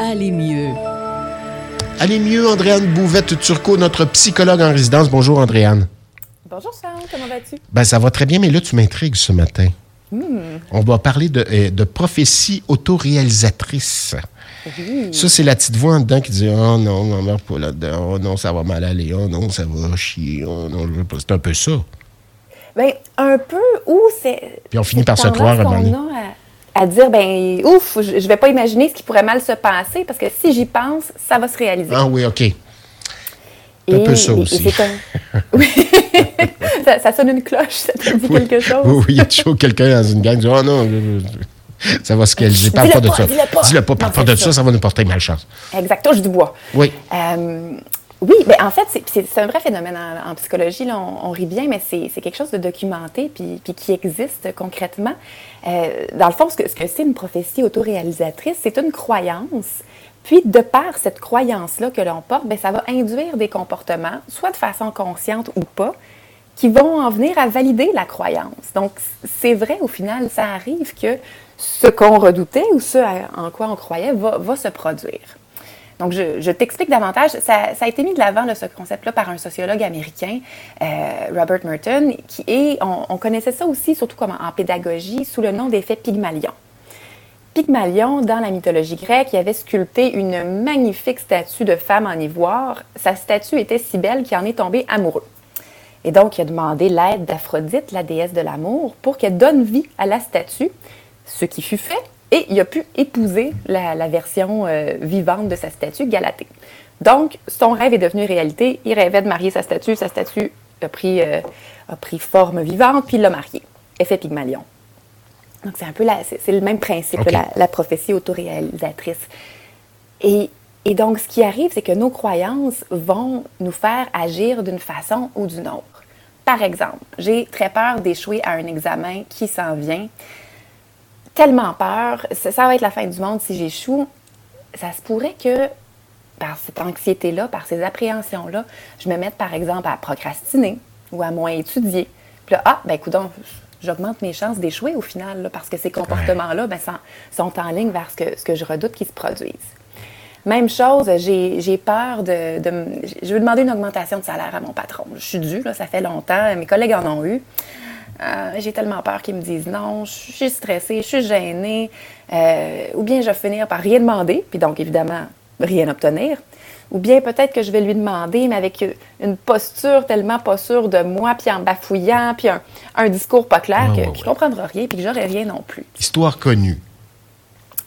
Allez mieux. Allez mieux, Andréane Bouvette-Turcot, notre psychologue en résidence. Bonjour, Andréane. Bonjour, Charles. Comment vas-tu? Ben, ça va très bien, mais là, tu m'intrigues ce matin. Hmm. On va parler de, euh, de prophétie autoréalisatrice. Ça, c'est la petite voix en dedans qui dit Oh non, on meurt pas là-dedans. Oh non, ça va mal aller. Oh non, ça va chier. Oh non, je veux pas. C'est un peu ça. Ben, un peu, ou c'est. Puis on finit par se croire à un moment donné. qu'on a à, dire, ben, ouf, je, je vais pas imaginer ce qui pourrait mal se passer parce que si j'y pense, ça va se réaliser. Ah oui, OK. un peu ça aussi. comme- Oui. ça, ça sonne une cloche, ça te dit quelque chose? Oui, il y a toujours quelqu'un dans une gang qui dit Oh non, je- je- ça va se réaliser. Parle pas de ça. dis-le pas. Dis-le pas, parle pas de ça, ça. ça va nous porter malchance. Exact, touche du bois. Oui. Euh, oui, ben en fait, c'est- un vrai phénomène en, psychologie. on, rit bien, mais c'est quelque chose de documenté puis, qui existe concrètement. Euh, dans le fond, ce que ce c'est une prophétie autoréalisatrice, c'est une croyance. Puis, de par cette croyance-là que l'on porte, ben, ça va induire des comportements, soit de façon consciente ou pas, qui vont en venir à valider la croyance. Donc, c'est vrai, au final, ça arrive que ce qu'on redoutait ou ce en quoi on croyait va se produire. Donc, je, t'explique davantage. Ça, a été mis de l'avant, ce concept-là, par un sociologue américain, euh, Robert Merton, qui est, on, on connaissait ça aussi, surtout comme en pédagogie, sous le nom d'effet Pygmalion. Pygmalion, dans la mythologie grecque, il avait sculpté une magnifique statue de femme en ivoire. Sa statue était si belle qu'il en est tombé amoureux. Et donc, il a demandé l'aide d'Aphrodite, la déesse de l'amour, pour qu'elle donne vie à la statue, ce qui fut fait, et il a pu épouser la, la version euh, vivante de sa statue, Galatée. Donc, son rêve est devenu réalité. Il rêvait de marier sa statue. Sa statue a pris, euh, a pris forme vivante, puis il l'a mariée. Effet Pygmalion. Donc, c'est un peu la- c'est le même principe, OK. la, la prophétie autoréalisatrice. Et, et donc, ce qui arrive, c'est que nos croyances vont nous faire agir d'une façon ou d'une autre. Par exemple, j'ai très peur d'échouer à un examen qui s'en vient. Tellement peur, ça, ça va être la fin du monde si j'échoue. Ça se pourrait que, par cette anxiété-là, par ces appréhensions-là, je me mette, par exemple, à procrastiner ou à moins étudier. Puis là, ah, ben écoute, j'augmente mes chances d'échouer au final, là, parce que ces comportements-là ben, sont, sont en ligne vers ce que, ce que je redoute qu'ils se produisent. Même chose, j'ai peur de, Je veux demander une augmentation de salaire à mon patron. Je suis due, là, ça fait longtemps. Mes collègues en ont eu. Euh, j'ai tellement peur qu'ils me disent non, je suis stressée, je suis gênée. Euh, ou bien je vais finir par rien demander, puis donc évidemment rien obtenir. Ou bien peut-être que je vais lui demander, mais avec une posture tellement pas sûre de moi, puis en bafouillant, puis un, un discours pas clair, Ouais, que, ouais, qu'il ouais. ne comprendra rien, puis que j'aurai rien non plus. Histoire connue.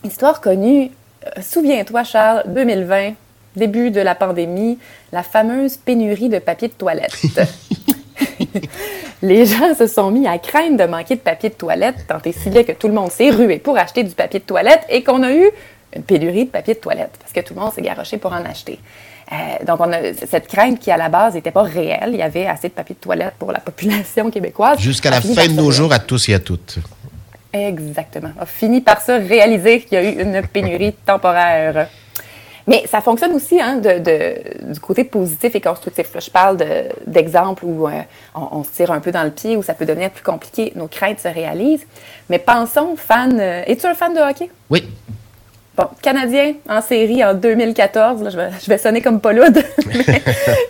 Histoire connue, euh, souviens-toi, Charles, 2020, début de la pandémie, la fameuse pénurie de papier de toilette. Les gens se sont mis à craindre de manquer de papier de toilette, tant et si bien que tout le monde s'est rué pour acheter du papier de toilette et qu'on a eu une pénurie de papier de toilette parce que tout le monde s'est garoché pour en acheter. Euh, donc, on a cette crainte qui, à la base, n'était pas réelle. Il y avait assez de papier de toilette pour la population québécoise. Jusqu'à A la fin de nos jours, à tous et à toutes. Exactement. A fini par se réaliser qu'il y a eu une pénurie temporaire. Mais ça fonctionne aussi hein, de- de- du côté positif et constructif. Là, je parle de- d'exemples où euh, on, on se tire un peu dans le pied, où ça peut devenir plus compliqué, nos craintes se réalisent. Mais pensons, fan, euh, es-tu un fan de hockey? Oui. Bon, Canadien en série en 2014, là, je, vais, je vais sonner comme Pauloude, mais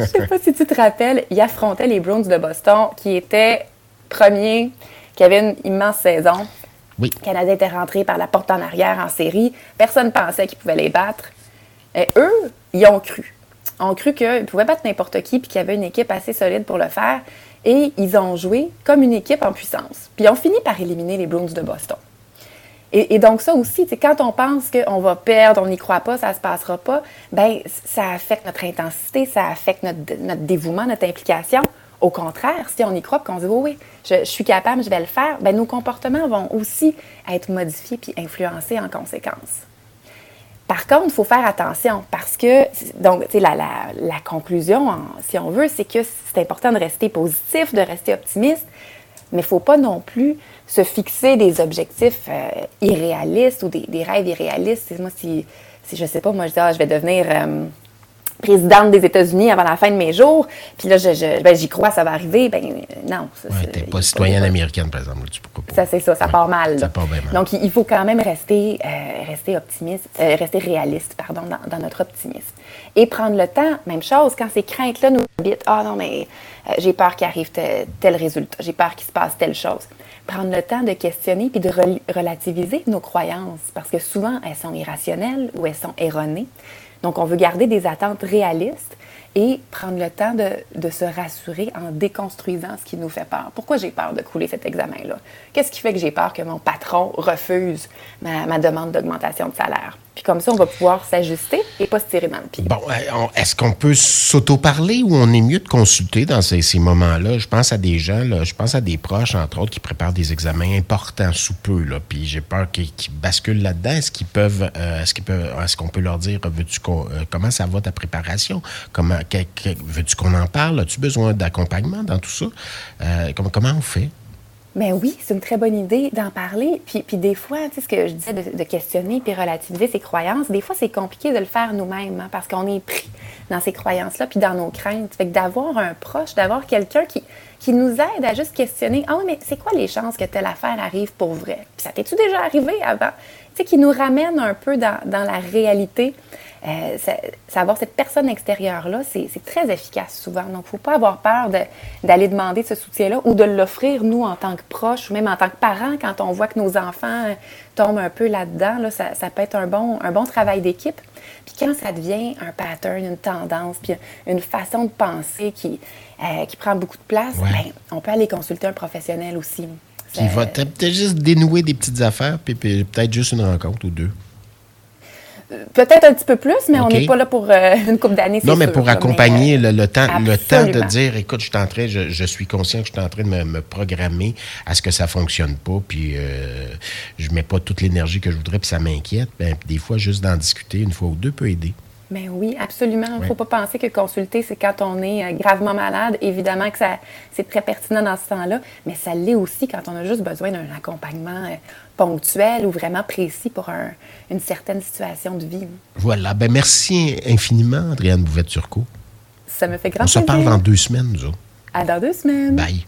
je sais pas si tu te rappelles, il affrontait les Bruins de Boston qui étaient premiers, qui avaient une immense saison. Oui. Le Canadien était rentré par la porte en arrière en série. Personne ne pensait qu'ils pouvaient les battre. Et eux, ils ont cru. Ils ont cru qu'ils pouvaient battre n'importe qui puis qu'il y avait une équipe assez solide pour le faire. Et ils ont joué comme une équipe en puissance. Puis ils ont fini par éliminer les Bruins de Boston. Et, donc ça aussi, quand on pense qu'on va perdre, on n'y croit pas, ça ne se passera pas, ben ça affecte notre intensité, ça affecte notre, dévouement, notre implication. Au contraire, si on y croit, qu'on se dit oui, oui, je, je suis capable, je vais le faire, ben nos comportements vont aussi être modifiés puis influencés en conséquence. Par contre, il faut faire attention parce que, donc, tu sais, la, la, la conclusion, si on veut, c'est que c'est important de rester positif, de rester optimiste, mais il ne faut pas non plus se fixer des objectifs euh, irréalistes ou des, rêves irréalistes. Moi, si, si je sais pas, moi, je dis, ah, je vais devenir euh, présidente des États-Unis avant la fin de mes jours, puis là, je, ben, j'y crois, ça va arriver. Ben non. Ça, ouais, t'es pas citoyenne américaine, par exemple. Tu peux pas. Ça, c'est ça, ça part mal. Ça part bien mal. Donc, il faut quand même rester, euh, rester optimiste, euh, rester réaliste, pardon, dans, dans, notre optimisme. Et prendre le temps, même chose, quand ces craintes-là nous habitent, ah non, mais euh, j'ai peur qu'il arrive tel, tel résultat, j'ai peur qu'il se passe telle chose. Prendre le temps de questionner puis de relativiser nos croyances, parce que souvent, elles sont irrationnelles ou elles sont erronées. Donc, on veut garder des attentes réalistes et prendre le temps de, se rassurer en déconstruisant ce qui nous fait peur. Pourquoi j'ai peur de couler cet examen-là? Qu'est-ce qui fait que j'ai peur que mon patron refuse ma demande d'augmentation de salaire? Puis comme ça, on va pouvoir s'ajuster et pas se tirer dans le pied. Bon, euh, est-ce qu'on peut s'auto-parler ou on est mieux de consulter dans ces, moments-là? Je pense à des gens, je pense à des proches, entre autres, qui préparent des examens importants sous peu, puis j'ai peur qu'ils basculent là-dedans. Est-ce qu'ils peuvent, euh, est-ce qu'ils peuvent, est-ce qu'on peut leur dire, veux-tu euh, comment ça va ta préparation? Comment, veux-tu qu'on en parle? As-tu besoin d'accompagnement dans tout ça? comment on fait? Ben oui, c'est une très bonne idée d'en parler. Puis, puis des fois, tu sais, ce que je disais de, questionner puis relativiser ses croyances, des fois, c'est compliqué de le faire nous-mêmes hein, parce qu'on est pris dans ces croyances-là puis dans nos craintes. Fait que d'avoir un proche, d'avoir quelqu'un qui, qui nous aide à juste questionner Ah oui, mais c'est quoi les chances que telle affaire arrive pour vrai? Puis ça t'es-tu déjà arrivé avant? Tu sais, qui nous ramène un peu dans, dans la réalité. Euh, avoir cette personne extérieure-là, c'est très efficace souvent. Donc, il ne faut pas avoir peur d'aller demander ce soutien-là ou de l'offrir, nous, en tant que proches ou même en tant que parents, quand on voit que nos enfants tombent un peu là-dedans. Là, ça, ça, peut être un bon, un bon travail d'équipe. Puis quand ça devient un pattern, une tendance, puis une façon de penser qui, euh, qui prend beaucoup de place, ben, on peut aller consulter un professionnel aussi. Qui va peut-être juste dénouer des petites affaires, puis peut-être juste une rencontre ou deux. Peut-être un petit peu plus, mais on n'est pas là pour euh, une couple d'années. Non, mais pour accompagner le, temps, le temps de dire, écoute, je, suis en train, je, suis conscient que je suis en train de me, programmer à ce que ça fonctionne pas, puis euh, je mets pas toute l'énergie que je voudrais, puis ça m'inquiète. Ben, des fois, juste d'en discuter une fois ou deux peut aider. Mais oui, absolument. Il ne faut pas penser que consulter, c'est quand on est euh, gravement malade. Évidemment que ça, c'est très pertinent dans ce temps-là, mais ça l'est aussi quand on a juste besoin d'un accompagnement euh, ponctuel ou vraiment précis pour une certaine situation de vie. Voilà. Ben merci infiniment, Adrienne Bouvette-Turcot. Ça me fait grand plaisir. On se parle dans deux semaines, nous À dans deux semaines. Bye.